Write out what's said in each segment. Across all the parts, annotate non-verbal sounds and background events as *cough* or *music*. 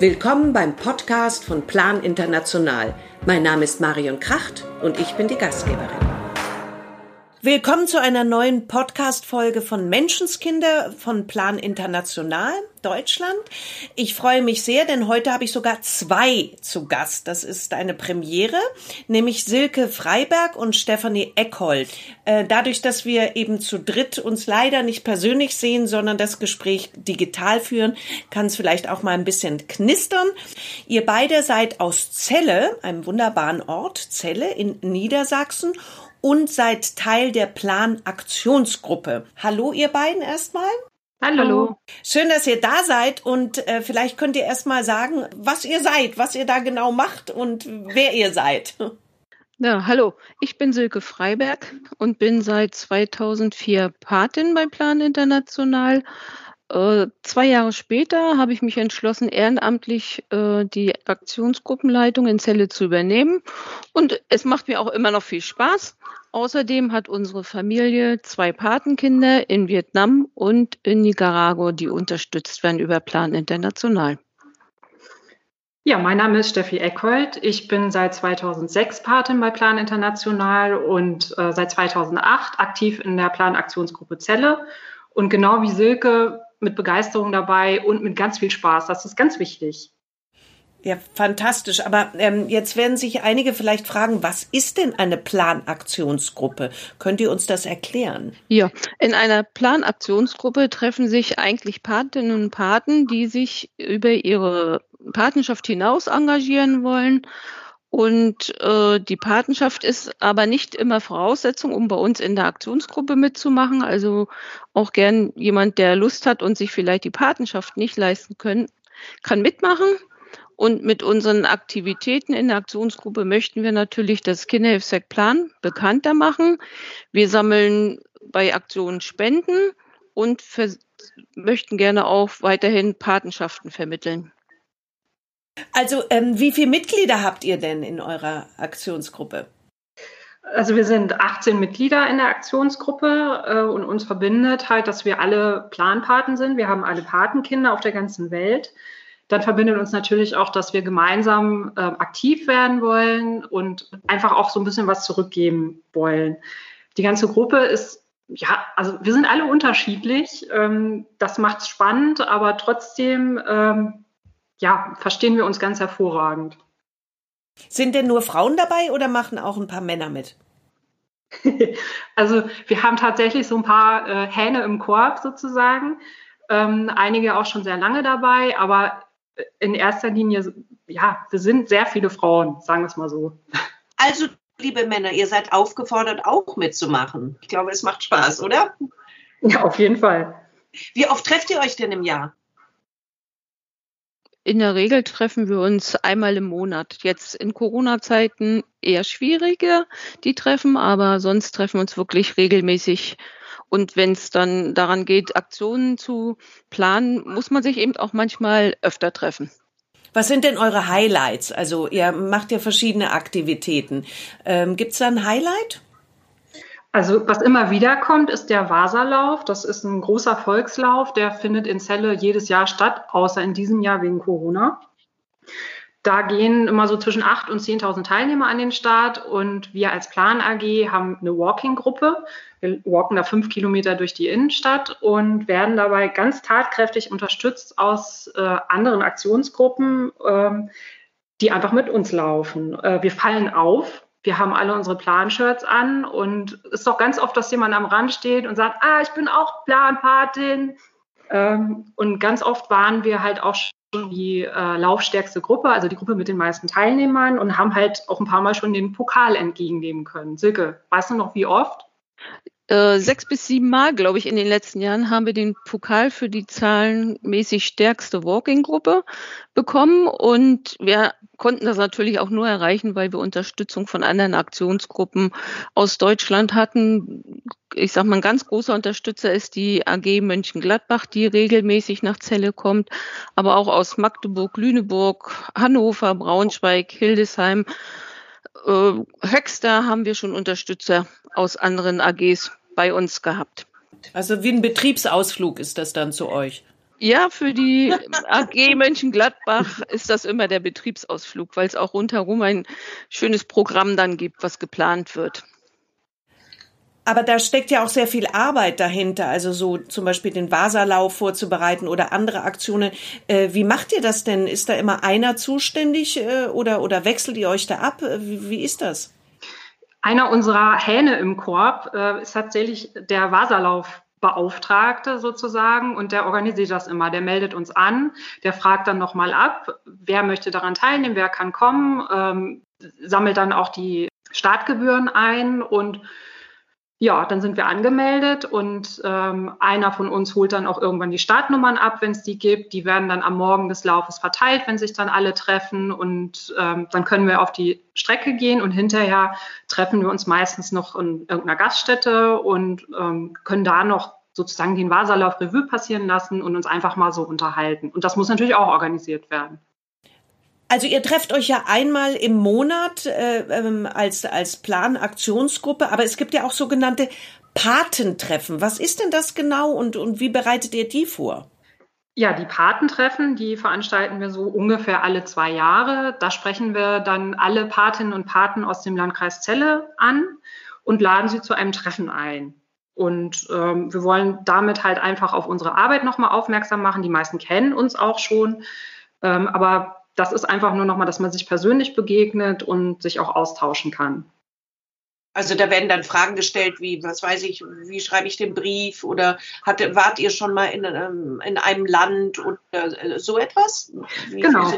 Willkommen beim Podcast von Plan International. Mein Name ist Marion Kracht und ich bin die Gastgeberin. Willkommen zu einer neuen Podcast-Folge von Menschenskinder von Plan International Deutschland. Ich freue mich sehr, denn heute habe ich sogar zwei zu Gast. Das ist eine Premiere, nämlich Silke Freiberg und Stefanie Eckhold. Äh, dadurch, dass wir eben zu dritt uns leider nicht persönlich sehen, sondern das Gespräch digital führen, kann es vielleicht auch mal ein bisschen knistern. Ihr beide seid aus Celle, einem wunderbaren Ort, Celle in Niedersachsen und seid Teil der Plan-Aktionsgruppe. Hallo, ihr beiden erstmal. Hallo. Schön, dass ihr da seid und äh, vielleicht könnt ihr erstmal sagen, was ihr seid, was ihr da genau macht und wer ihr seid. *laughs* Ja, hallo. Ich bin Silke Freiberg und bin seit 2004 Patin bei Plan International zwei Jahre später habe ich mich entschlossen, ehrenamtlich äh, die Aktionsgruppenleitung in Celle zu übernehmen. Und es macht mir auch immer noch viel Spaß. Außerdem hat unsere Familie zwei Patenkinder in Vietnam und in Nicaragua, die unterstützt werden über Plan International. Ja, mein Name ist Steffi Eckhold. Ich bin seit 2006 Patin bei Plan International und äh, seit 2008 aktiv in der Planaktionsgruppe Zelle. Und genau wie Silke mit Begeisterung dabei und mit ganz viel Spaß. Das ist ganz wichtig. Ja, fantastisch. Aber ähm, jetzt werden sich einige vielleicht fragen, was ist denn eine Planaktionsgruppe? Könnt ihr uns das erklären? Ja, in einer Planaktionsgruppe treffen sich eigentlich Patinnen und Paten, die sich über ihre Patenschaft hinaus engagieren wollen und äh, die Patenschaft ist aber nicht immer Voraussetzung, um bei uns in der Aktionsgruppe mitzumachen. Also auch gern jemand, der Lust hat und sich vielleicht die Patenschaft nicht leisten können, kann mitmachen. Und mit unseren Aktivitäten in der Aktionsgruppe möchten wir natürlich das Kinderhilfswerk-Plan bekannter machen. Wir sammeln bei Aktionen Spenden und möchten gerne auch weiterhin Patenschaften vermitteln. Also, ähm, wie viele Mitglieder habt ihr denn in eurer Aktionsgruppe? Also wir sind 18 Mitglieder in der Aktionsgruppe äh, und uns verbindet halt, dass wir alle Planpaten sind. Wir haben alle Patenkinder auf der ganzen Welt. Dann verbindet uns natürlich auch, dass wir gemeinsam äh, aktiv werden wollen und einfach auch so ein bisschen was zurückgeben wollen. Die ganze Gruppe ist, ja, also wir sind alle unterschiedlich. Ähm, das macht es spannend, aber trotzdem ähm, ja, verstehen wir uns ganz hervorragend. Sind denn nur Frauen dabei oder machen auch ein paar Männer mit? *laughs* also wir haben tatsächlich so ein paar äh, Hähne im Korb sozusagen. Ähm, einige auch schon sehr lange dabei, aber in erster Linie, ja, wir sind sehr viele Frauen, sagen wir es mal so. *laughs* Also, liebe Männer, ihr seid aufgefordert, auch mitzumachen. Ich glaube, es macht Spaß, oder? Ja, auf jeden Fall. Wie oft trefft ihr euch denn im Jahr? In der Regel treffen wir uns einmal im Monat. Jetzt in Corona-Zeiten eher schwieriger, die Treffen, aber sonst treffen wir uns wirklich regelmäßig. Und wenn es dann daran geht, Aktionen zu planen, muss man sich eben auch manchmal öfter treffen. Was sind denn eure Highlights? Also ihr macht ja verschiedene Aktivitäten. Ähm, Gibt es da ein Highlight? Also was immer wieder kommt, ist der Vaserlauf. Das ist ein großer Volkslauf, der findet in Celle jedes Jahr statt, außer in diesem Jahr wegen Corona. Da gehen immer so zwischen 8.000 und 10.000 Teilnehmer an den Start und wir als Plan AG haben eine Walking-Gruppe. Wir walken da fünf Kilometer durch die Innenstadt und werden dabei ganz tatkräftig unterstützt aus äh, anderen Aktionsgruppen, ähm, die einfach mit uns laufen. Äh, wir fallen auf, wir haben alle unsere Plan-Shirts an und es ist doch ganz oft, dass jemand am Rand steht und sagt, ah, ich bin auch Planpatin. Ähm, und ganz oft waren wir halt auch schon die äh, laufstärkste Gruppe, also die Gruppe mit den meisten Teilnehmern und haben halt auch ein paar Mal schon den Pokal entgegennehmen können. Silke, weißt du noch, wie oft? Äh, sechs bis sieben Mal, glaube ich, in den letzten Jahren haben wir den Pokal für die zahlenmäßig stärkste Walking-Gruppe bekommen. Und wir konnten das natürlich auch nur erreichen, weil wir Unterstützung von anderen Aktionsgruppen aus Deutschland hatten. Ich sage mal, ein ganz großer Unterstützer ist die AG Mönchengladbach, die regelmäßig nach Celle kommt, aber auch aus Magdeburg, Lüneburg, Hannover, Braunschweig, Hildesheim. Äh, Höxter haben wir schon Unterstützer aus anderen AGs bei uns gehabt. Also wie ein Betriebsausflug ist das dann zu euch? Ja, für die AG Mönchengladbach ist das immer der Betriebsausflug, weil es auch rundherum ein schönes Programm dann gibt, was geplant wird. Aber da steckt ja auch sehr viel Arbeit dahinter, also so zum Beispiel den Vaserlauf vorzubereiten oder andere Aktionen. Äh, wie macht ihr das denn? Ist da immer einer zuständig äh, oder, oder wechselt ihr euch da ab? Äh, wie, wie ist das? Einer unserer Hähne im Korb äh, ist tatsächlich der Vaserlauf Beauftragte sozusagen und der organisiert das immer. Der meldet uns an, der fragt dann nochmal ab, wer möchte daran teilnehmen, wer kann kommen, ähm, sammelt dann auch die Startgebühren ein und ja, dann sind wir angemeldet und ähm, einer von uns holt dann auch irgendwann die Startnummern ab, wenn es die gibt. Die werden dann am Morgen des Laufes verteilt, wenn sich dann alle treffen und ähm, dann können wir auf die Strecke gehen und hinterher treffen wir uns meistens noch in irgendeiner Gaststätte und ähm, können da noch sozusagen den Vaserlauf Revue passieren lassen und uns einfach mal so unterhalten. Und das muss natürlich auch organisiert werden. Also ihr trefft euch ja einmal im Monat äh, ähm, als, als Planaktionsgruppe, aber es gibt ja auch sogenannte Patentreffen. Was ist denn das genau und, und wie bereitet ihr die vor? Ja, die Patentreffen, die veranstalten wir so ungefähr alle zwei Jahre. Da sprechen wir dann alle Patinnen und Paten aus dem Landkreis Celle an und laden sie zu einem Treffen ein. Und ähm, wir wollen damit halt einfach auf unsere Arbeit nochmal aufmerksam machen. Die meisten kennen uns auch schon. Ähm, aber das ist einfach nur nochmal, dass man sich persönlich begegnet und sich auch austauschen kann. Also da werden dann Fragen gestellt, wie, was weiß ich, wie schreibe ich den Brief oder hatte, wart ihr schon mal in, ähm, in einem Land oder äh, so etwas? Wie genau.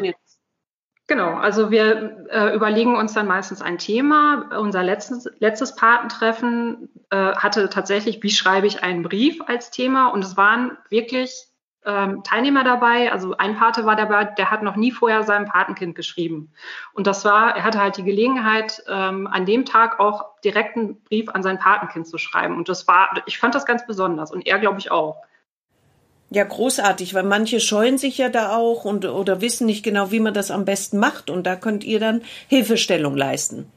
Genau, also wir äh, überlegen uns dann meistens ein Thema. Unser letztes, letztes Patentreffen äh, hatte tatsächlich, wie schreibe ich einen Brief als Thema und es waren wirklich ähm, Teilnehmer dabei. Also ein Pate war dabei, der hat noch nie vorher seinem Patenkind geschrieben. Und das war, er hatte halt die Gelegenheit, ähm, an dem Tag auch direkt einen Brief an sein Patenkind zu schreiben. Und das war, ich fand das ganz besonders und er glaube ich auch. Ja, großartig, weil manche scheuen sich ja da auch und oder wissen nicht genau, wie man das am besten macht. Und da könnt ihr dann Hilfestellung leisten.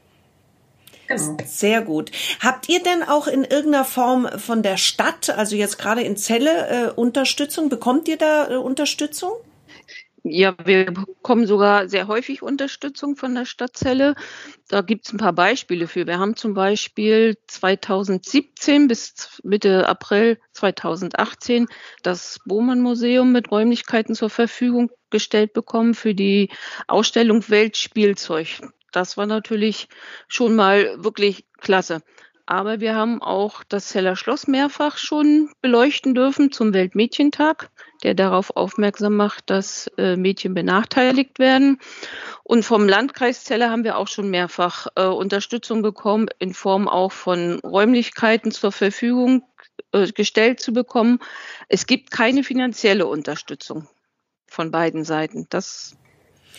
Genau. Sehr gut. Habt ihr denn auch in irgendeiner Form von der Stadt, also jetzt gerade in Celle, äh, Unterstützung? Bekommt ihr da äh, Unterstützung? Ja, wir bekommen sogar sehr häufig Unterstützung von der Stadt Celle. Da gibt es ein paar Beispiele für. Wir haben zum Beispiel 2017 bis Mitte April 2018 das Bohmann Museum mit Räumlichkeiten zur Verfügung gestellt bekommen für die Ausstellung Weltspielzeug das war natürlich schon mal wirklich klasse. Aber wir haben auch das Zeller Schloss mehrfach schon beleuchten dürfen zum Weltmädchentag, der darauf aufmerksam macht, dass äh, Mädchen benachteiligt werden. Und vom Landkreis Zeller haben wir auch schon mehrfach äh, Unterstützung bekommen, in Form auch von Räumlichkeiten zur Verfügung äh, gestellt zu bekommen. Es gibt keine finanzielle Unterstützung von beiden Seiten. Das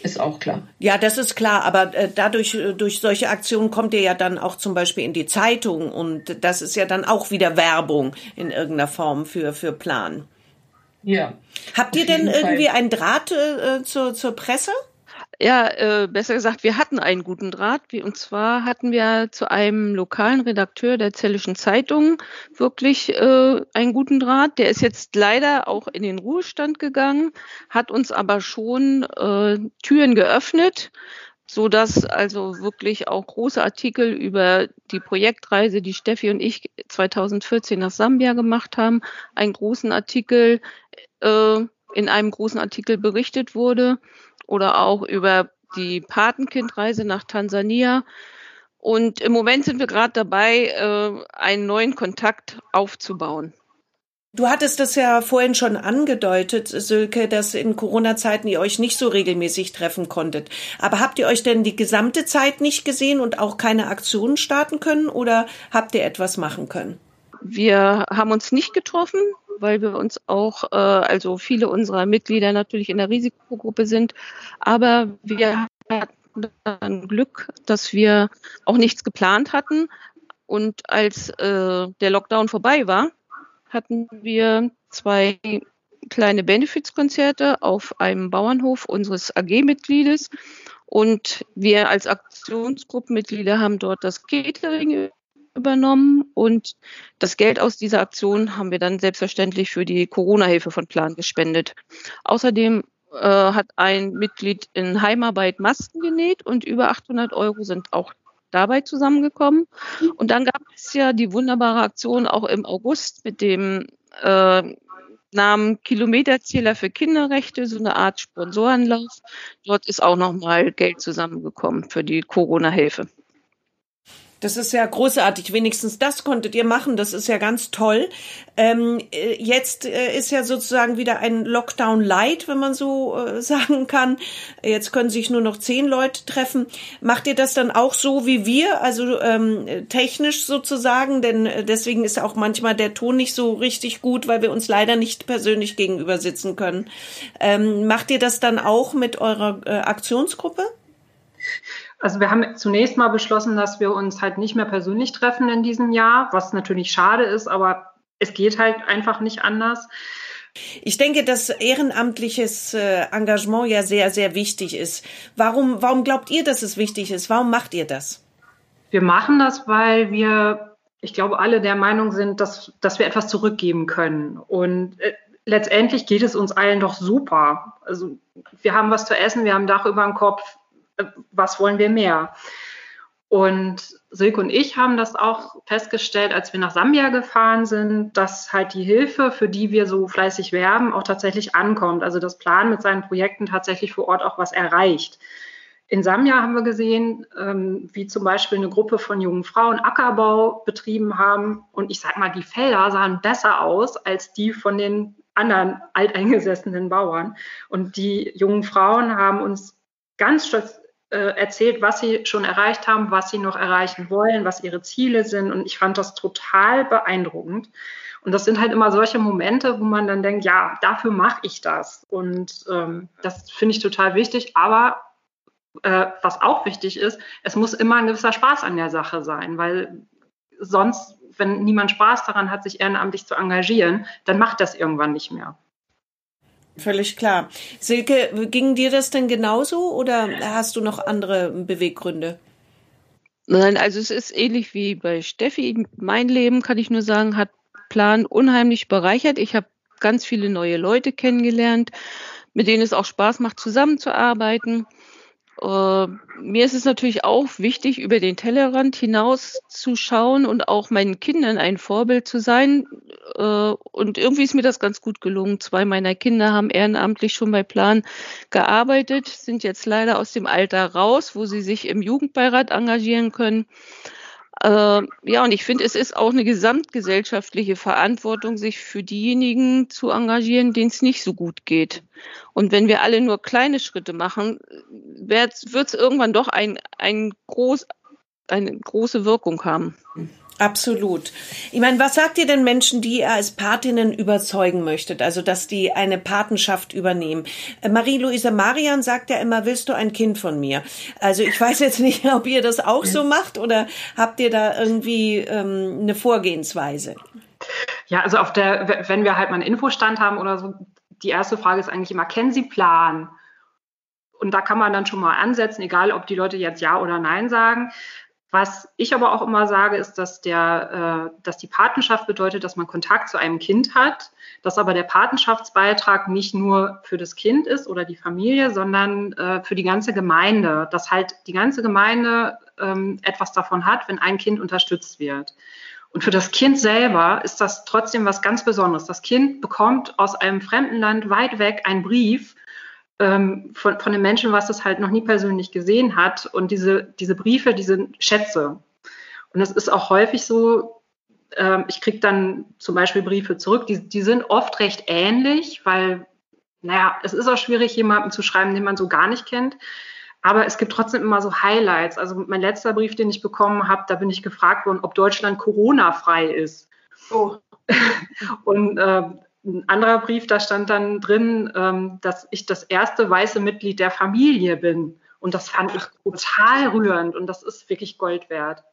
ist auch klar. Ja, das ist klar, aber äh, dadurch, äh, durch solche Aktionen kommt ihr ja dann auch zum Beispiel in die Zeitung und das ist ja dann auch wieder Werbung in irgendeiner Form für, für Plan. Ja. Habt ihr denn irgendwie Fall. einen Draht äh, zur, zur Presse? Ja, äh, besser gesagt, wir hatten einen guten Draht. Und zwar hatten wir zu einem lokalen Redakteur der Zellischen Zeitung wirklich äh, einen guten Draht. Der ist jetzt leider auch in den Ruhestand gegangen, hat uns aber schon äh, Türen geöffnet, so dass also wirklich auch große Artikel über die Projektreise, die Steffi und ich 2014 nach Sambia gemacht haben, einen großen Artikel äh, in einem großen Artikel berichtet wurde oder auch über die Patenkindreise nach Tansania. Und im Moment sind wir gerade dabei, äh, einen neuen Kontakt aufzubauen. Du hattest es ja vorhin schon angedeutet, Sülke, dass in Corona-Zeiten ihr euch nicht so regelmäßig treffen konntet. Aber habt ihr euch denn die gesamte Zeit nicht gesehen und auch keine Aktionen starten können oder habt ihr etwas machen können? Wir haben uns nicht getroffen weil wir uns auch, äh, also viele unserer Mitglieder natürlich in der Risikogruppe sind. Aber wir hatten dann Glück, dass wir auch nichts geplant hatten. Und als äh, der Lockdown vorbei war, hatten wir zwei kleine Benefizkonzerte auf einem Bauernhof unseres AG-Mitgliedes. Und wir als Aktionsgruppenmitglieder haben dort das Catering übernommen und das Geld aus dieser Aktion haben wir dann selbstverständlich für die Corona-Hilfe von Plan gespendet. Außerdem äh, hat ein Mitglied in Heimarbeit Masken genäht und über 800 Euro sind auch dabei zusammengekommen. Und dann gab es ja die wunderbare Aktion auch im August mit dem äh, Namen Kilometerzähler für Kinderrechte, so eine Art Sponsorenlauf. Dort ist auch nochmal Geld zusammengekommen für die Corona-Hilfe. Das ist ja großartig. Wenigstens das konntet ihr machen. Das ist ja ganz toll. Ähm, äh, jetzt äh, ist ja sozusagen wieder ein Lockdown Light, wenn man so äh, *laughs* sagen kann. Jetzt können sich nur noch zehn Leute treffen. Macht ihr das dann auch so wie wir, also ähm, technisch sozusagen? Denn äh, deswegen ist auch manchmal der Ton nicht so richtig gut, weil wir uns leider nicht persönlich gegenüber sitzen können. Ähm, macht ihr das dann auch mit eurer äh, Aktionsgruppe? Also wir haben zunächst mal beschlossen, dass wir uns halt nicht mehr persönlich treffen in diesem Jahr, was natürlich schade ist, aber es geht halt einfach nicht anders. Ich denke, dass ehrenamtliches äh, Engagement ja sehr, sehr wichtig ist. Warum, warum glaubt ihr, dass es wichtig ist? Warum macht ihr das? Wir machen das, weil wir, ich glaube, alle der Meinung sind, dass, dass wir etwas zurückgeben können. Und äh, letztendlich geht es uns allen doch super. Also wir haben was zu essen, wir haben ein Dach über dem Kopf, was wollen wir mehr? Und Silke und ich haben das auch festgestellt, als wir nach Sambia gefahren sind, dass halt die Hilfe, für die wir so fleißig werben, auch tatsächlich ankommt. Also das Plan mit seinen Projekten tatsächlich vor Ort auch was erreicht. In Sambia haben wir gesehen, ähm, wie zum Beispiel eine Gruppe von jungen Frauen Ackerbau betrieben haben. Und ich sag mal, die Felder sahen besser aus als die von den anderen alteingesessenen Bauern. Und die jungen Frauen haben uns ganz stolz erzählt, was sie schon erreicht haben, was sie noch erreichen wollen, was ihre Ziele sind. Und ich fand das total beeindruckend. Und das sind halt immer solche Momente, wo man dann denkt, ja, dafür mache ich das. Und ähm, das finde ich total wichtig. Aber äh, was auch wichtig ist, es muss immer ein gewisser Spaß an der Sache sein, weil sonst, wenn niemand Spaß daran hat, sich ehrenamtlich zu engagieren, dann macht das irgendwann nicht mehr. Völlig klar. Silke, ging dir das denn genauso oder hast du noch andere Beweggründe? Nein, also es ist ähnlich wie bei Steffi. Mein Leben, kann ich nur sagen, hat Plan unheimlich bereichert. Ich habe ganz viele neue Leute kennengelernt, mit denen es auch Spaß macht, zusammenzuarbeiten. Äh, mir ist es natürlich auch wichtig, über den Tellerrand hinaus zu schauen und auch meinen Kindern ein Vorbild zu sein. Äh, und irgendwie ist mir das ganz gut gelungen. Zwei meiner Kinder haben ehrenamtlich schon bei Plan gearbeitet, sind jetzt leider aus dem Alter raus, wo sie sich im Jugendbeirat engagieren können. Äh, ja, und ich finde, es ist auch eine gesamtgesellschaftliche Verantwortung, sich für diejenigen zu engagieren, denen es nicht so gut geht. Und wenn wir alle nur kleine Schritte machen, wird es irgendwann doch ein, ein groß, eine große Wirkung haben. Absolut. Ich meine, was sagt ihr denn Menschen, die ihr als Patinnen überzeugen möchtet, also dass die eine Patenschaft übernehmen? Äh, Marie-Louise Marian sagt ja immer, willst du ein Kind von mir? Also ich weiß jetzt nicht, *laughs* ob ihr das auch so macht oder habt ihr da irgendwie ähm, eine Vorgehensweise? Ja, also auf der, wenn wir halt mal einen Infostand haben oder so, die erste Frage ist eigentlich immer, kennen Sie Plan? Und da kann man dann schon mal ansetzen, egal ob die Leute jetzt Ja oder Nein sagen. Was ich aber auch immer sage, ist, dass, der, äh, dass die Patenschaft bedeutet, dass man Kontakt zu einem Kind hat, dass aber der Patenschaftsbeitrag nicht nur für das Kind ist oder die Familie, sondern äh, für die ganze Gemeinde, dass halt die ganze Gemeinde ähm, etwas davon hat, wenn ein Kind unterstützt wird. Und für das Kind selber ist das trotzdem was ganz Besonderes. Das Kind bekommt aus einem fremden Land weit weg einen Brief ähm, von, von einem Menschen, was es halt noch nie persönlich gesehen hat. Und diese, diese Briefe, die sind Schätze. Und es ist auch häufig so, ähm, ich kriege dann zum Beispiel Briefe zurück, die, die sind oft recht ähnlich, weil, naja, es ist auch schwierig, jemanden zu schreiben, den man so gar nicht kennt. Aber es gibt trotzdem immer so Highlights. Also mein letzter Brief, den ich bekommen habe, da bin ich gefragt worden, ob Deutschland Corona-frei ist. Oh. *laughs* Und äh, ein anderer Brief, da stand dann drin, ähm, dass ich das erste weiße Mitglied der Familie bin. Und das fand ich total rührend und das ist wirklich Gold wert.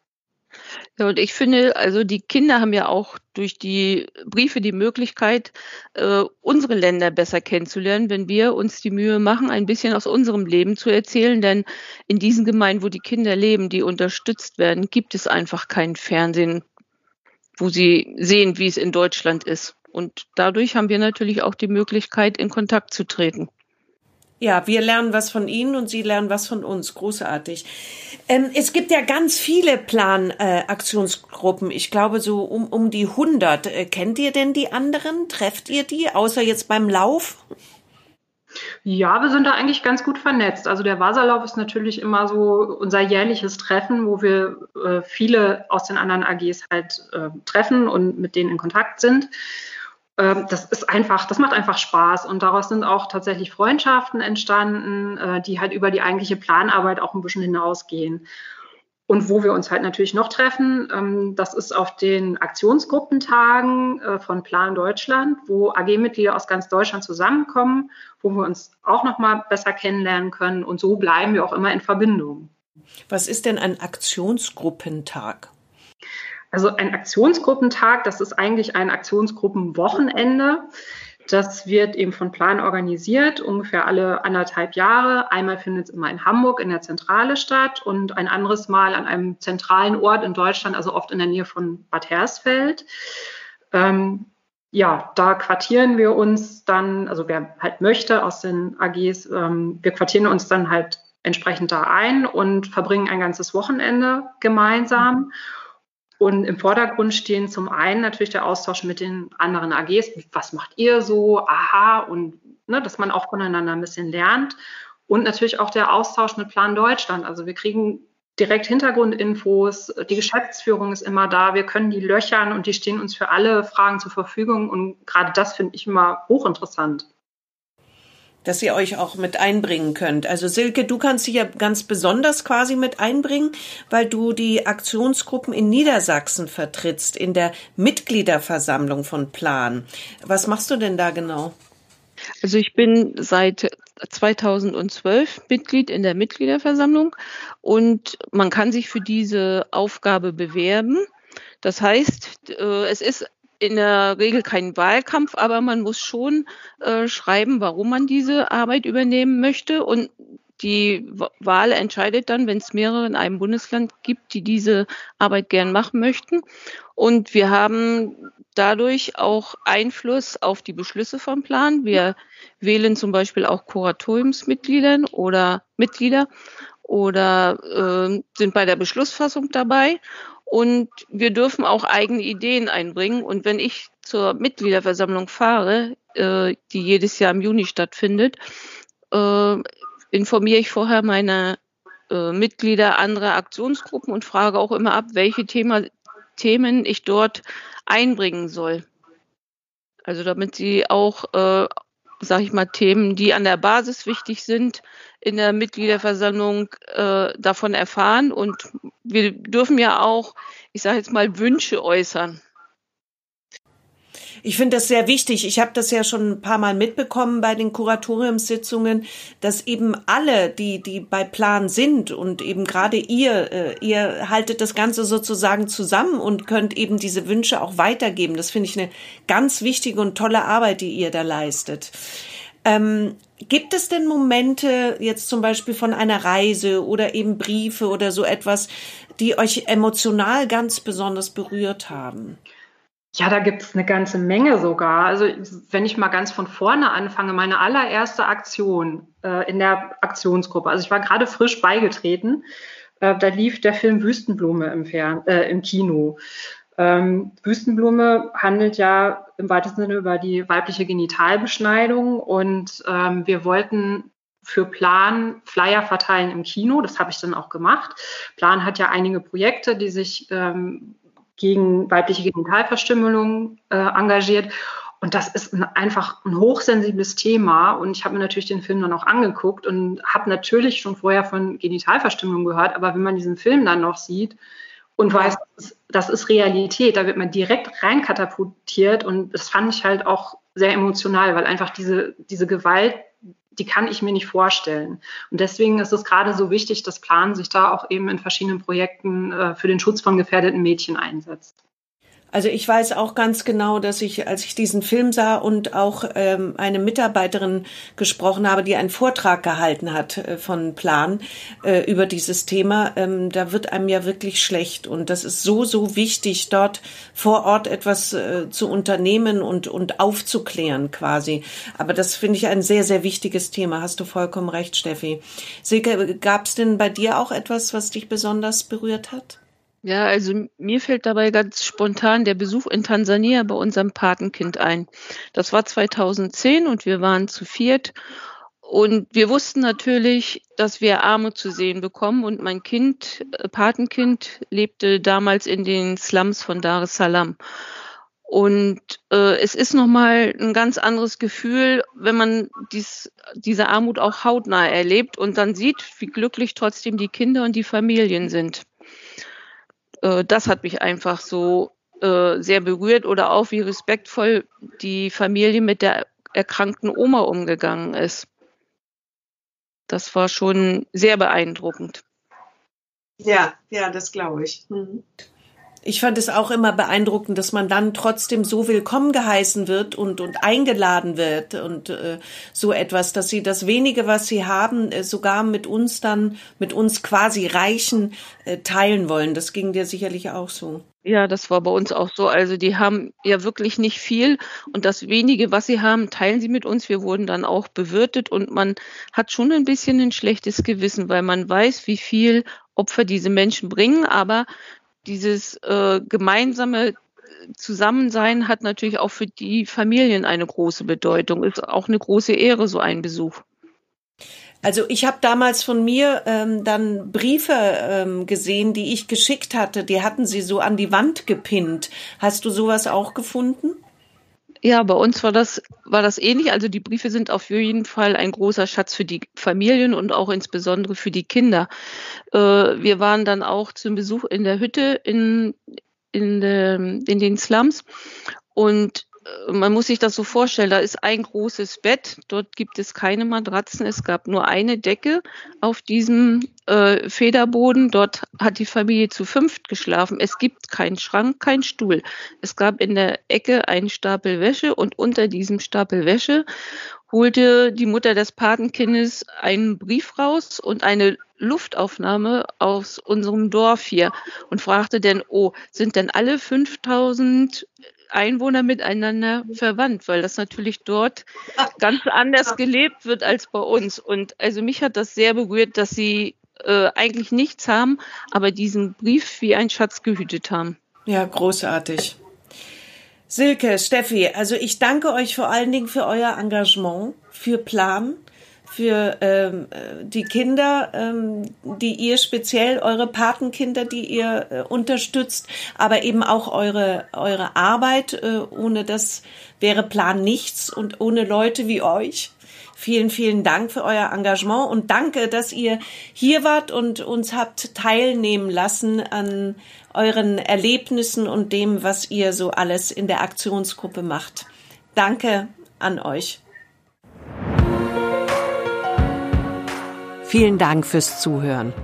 Ja, und ich finde, also die Kinder haben ja auch durch die Briefe die Möglichkeit, äh, unsere Länder besser kennenzulernen, wenn wir uns die Mühe machen, ein bisschen aus unserem Leben zu erzählen. Denn in diesen Gemeinden, wo die Kinder leben, die unterstützt werden, gibt es einfach kein Fernsehen, wo sie sehen, wie es in Deutschland ist. Und dadurch haben wir natürlich auch die Möglichkeit, in Kontakt zu treten. Ja, wir lernen was von Ihnen und Sie lernen was von uns. Großartig. Ähm, es gibt ja ganz viele Planaktionsgruppen. Äh, ich glaube so um, um die 100. Äh, kennt ihr denn die anderen? Trefft ihr die, außer jetzt beim Lauf? Ja, wir sind da eigentlich ganz gut vernetzt. Also der Wasserlauf ist natürlich immer so unser jährliches Treffen, wo wir äh, viele aus den anderen AGs halt äh, treffen und mit denen in Kontakt sind. Ähm, das ist einfach, das macht einfach Spaß und daraus sind auch tatsächlich Freundschaften entstanden, äh, die halt über die eigentliche Planarbeit auch ein bisschen hinausgehen. Und wo wir uns halt natürlich noch treffen, ähm, das ist auf den Aktionsgruppentagen äh, von Plan Deutschland, wo AG-Mitglieder aus ganz Deutschland zusammenkommen, wo wir uns auch noch mal besser kennenlernen können. Und so bleiben wir auch immer in Verbindung. Was ist denn ein Aktionsgruppentag? Also ein Aktionsgruppentag, das ist eigentlich ein Aktionsgruppenwochenende. Das wird eben von Plan organisiert, ungefähr alle anderthalb Jahre. Einmal findet es immer in Hamburg in der Zentrale statt und ein anderes Mal an einem zentralen Ort in Deutschland, also oft in der Nähe von Bad Hersfeld. Ähm, ja, da quartieren wir uns dann, also wer halt möchte aus den AGs, ähm, wir quartieren uns dann halt entsprechend da ein und verbringen ein ganzes Wochenende gemeinsam. Mhm. Und im Vordergrund stehen zum einen natürlich der Austausch mit den anderen AGs. Was macht ihr so? Aha. Und ne, dass man auch voneinander ein bisschen lernt. Und natürlich auch der Austausch mit Plan Deutschland. Also wir kriegen direkt Hintergrundinfos. Die Geschäftsführung ist immer da. Wir können die löchern und die stehen uns für alle Fragen zur Verfügung. Und gerade das finde ich immer hochinteressant dass ihr euch auch mit einbringen könnt. Also Silke, du kannst dich ja ganz besonders quasi mit einbringen, weil du die Aktionsgruppen in Niedersachsen vertrittst, in der Mitgliederversammlung von Plan. Was machst du denn da genau? Also ich bin seit 2012 Mitglied in der Mitgliederversammlung und man kann sich für diese Aufgabe bewerben. Das heißt, äh, es ist in der Regel kein Wahlkampf, aber man muss schon äh, schreiben, warum man diese Arbeit übernehmen möchte. Und die Wahl entscheidet dann, wenn es mehrere in einem Bundesland gibt, die diese Arbeit gern machen möchten. Und wir haben dadurch auch Einfluss auf die Beschlüsse vom Plan. Wir wählen zum Beispiel auch Kuratoriumsmitglieder oder Mitglieder oder äh, sind bei der Beschlussfassung dabei. Und wir dürfen auch eigene Ideen einbringen. Und wenn ich zur Mitgliederversammlung fahre, äh, die jedes Jahr im Juni stattfindet, äh, informiere ich vorher meine äh, Mitglieder anderer Aktionsgruppen und frage auch immer ab, welche Thema, Themen ich dort einbringen soll. Also damit sie auch, äh, sage ich mal, Themen, die an der Basis wichtig sind, in der Mitgliederversammlung äh, davon erfahren. Und wir dürfen ja auch, ich sage jetzt mal, Wünsche äußern. Ich finde das sehr wichtig. Ich habe das ja schon ein paar Mal mitbekommen bei den Kuratoriumssitzungen, dass eben alle, die die bei Plan sind und eben gerade ihr, äh, ihr haltet das Ganze sozusagen zusammen und könnt eben diese Wünsche auch weitergeben. Das finde ich eine ganz wichtige und tolle Arbeit, die ihr da leistet. Ähm, gibt es denn Momente jetzt zum Beispiel von einer Reise oder eben Briefe oder so etwas, die euch emotional ganz besonders berührt haben? Ja, da gibt es eine ganze Menge sogar. Also wenn ich mal ganz von vorne anfange, meine allererste Aktion äh, in der Aktionsgruppe. Also ich war gerade frisch beigetreten. Äh, da lief der Film Wüstenblume im, Fern äh, im Kino. Ähm, Wüstenblume handelt ja im weitesten Sinne über die weibliche Genitalbeschneidung und ähm, wir wollten für Plan Flyer verteilen im Kino. Das habe ich dann auch gemacht. Plan hat ja einige Projekte, die sich ähm, gegen weibliche Genitalverstümmelung äh, engagiert. Und das ist ein, einfach ein hochsensibles Thema. Und ich habe mir natürlich den Film dann auch angeguckt und habe natürlich schon vorher von Genitalverstümmelung gehört. Aber wenn man diesen Film dann noch sieht, und weiß, das ist Realität. Da wird man direkt reinkatapultiert und das fand ich halt auch sehr emotional, weil einfach diese, diese Gewalt die kann ich mir nicht vorstellen. Und deswegen ist es gerade so wichtig, dass Plan sich da auch eben in verschiedenen Projekten äh, für den Schutz von gefährdeten Mädchen einsetzt. Also ich weiß auch ganz genau, dass ich, als ich diesen Film sah und auch ähm, eine Mitarbeiterin gesprochen habe, die einen Vortrag gehalten hat äh, von Plan äh, über dieses Thema, ähm, da wird einem ja wirklich schlecht. Und das ist so, so wichtig, dort vor Ort etwas äh, zu unternehmen und, und aufzuklären quasi. Aber das finde ich ein sehr, sehr wichtiges Thema. Hast du vollkommen recht, Steffi. Silke, gab es denn bei dir auch etwas, was dich besonders berührt hat? Ja, also mir fällt dabei ganz spontan der Besuch in Tansania bei unserem Patenkind ein. Das war 2010 und wir waren zu viert. Und wir wussten natürlich, dass wir Armut zu sehen bekommen. Und mein Kind, äh, Patenkind, lebte damals in den Slums von Dar es Salaam. Und äh, es ist nochmal ein ganz anderes Gefühl, wenn man dies, diese Armut auch hautnah erlebt und dann sieht, wie glücklich trotzdem die Kinder und die Familien sind äh, das hat mich einfach so äh, sehr berührt oder auch wie respektvoll die Familie mit der erkrankten Oma umgegangen ist. Das war schon sehr beeindruckend. Ja, ja, das glaube ich. Mhm ich fand es auch immer beeindruckend, dass man dann trotzdem so willkommen geheißen wird und, und eingeladen wird und äh, so etwas, dass sie das wenige, was sie haben, äh, sogar mit uns dann, mit uns quasi Reichen äh, teilen wollen. Das ging dir sicherlich auch so. Ja, das war bei uns auch so. Also die haben ja wirklich nicht viel und das wenige, was sie haben, teilen sie mit uns. Wir wurden dann auch bewirtet und man hat schon ein bisschen ein schlechtes Gewissen, weil man weiß, wie viel Opfer diese Menschen bringen, aber dieses äh, gemeinsame Zusammensein hat natürlich auch für die Familien eine große Bedeutung, ist auch eine große Ehre, so ein Besuch. Also ich habe damals von mir ähm, dann Briefe ähm, gesehen, die ich geschickt hatte. Die hatten sie so an die Wand gepinnt. Hast du sowas auch gefunden? Ja, bei uns war das, war das ähnlich. Also die Briefe sind auf jeden Fall ein großer Schatz für die Familien und auch insbesondere für die Kinder. Äh, wir waren dann auch zum Besuch in der Hütte in, in, de, in den Slums und man muss sich das so vorstellen, da ist ein großes Bett, dort gibt es keine Matratzen, es gab nur eine Decke auf diesem äh, Federboden, dort hat die Familie zu fünft geschlafen. Es gibt keinen Schrank, keinen Stuhl. Es gab in der Ecke einen Stapel Wäsche und unter diesem Stapel Wäsche holte die Mutter des Patenkindes einen Brief raus und eine Luftaufnahme aus unserem Dorf hier und fragte denn, oh, sind denn alle 5000 Einwohner miteinander verwandt, weil das natürlich dort ganz anders gelebt wird als bei uns. Und also mich hat das sehr berührt, dass sie äh, eigentlich nichts haben, aber diesen Brief wie ein Schatz gehütet haben. Ja, großartig. Silke, Steffi, also ich danke euch vor allen Dingen für euer Engagement, für Plan, für ähm, die Kinder, ähm, die ihr speziell, eure Patenkinder, die ihr äh, unterstützt, aber eben auch eure, eure Arbeit. Äh, ohne das wäre Plan nichts und ohne Leute wie euch. Vielen, vielen Dank für euer Engagement und danke, dass ihr hier wart und uns habt teilnehmen lassen an euren Erlebnissen und dem, was ihr so alles in der Aktionsgruppe macht. Danke an euch. Vielen Dank fürs Zuhören.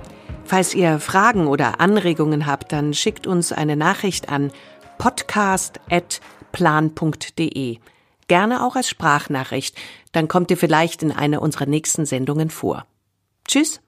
Falls ihr Fragen oder Anregungen habt, dann schickt uns eine Nachricht an podcast.plan.de. Gerne auch als Sprachnachricht, dann kommt ihr vielleicht in einer unserer nächsten Sendungen vor. Tschüss.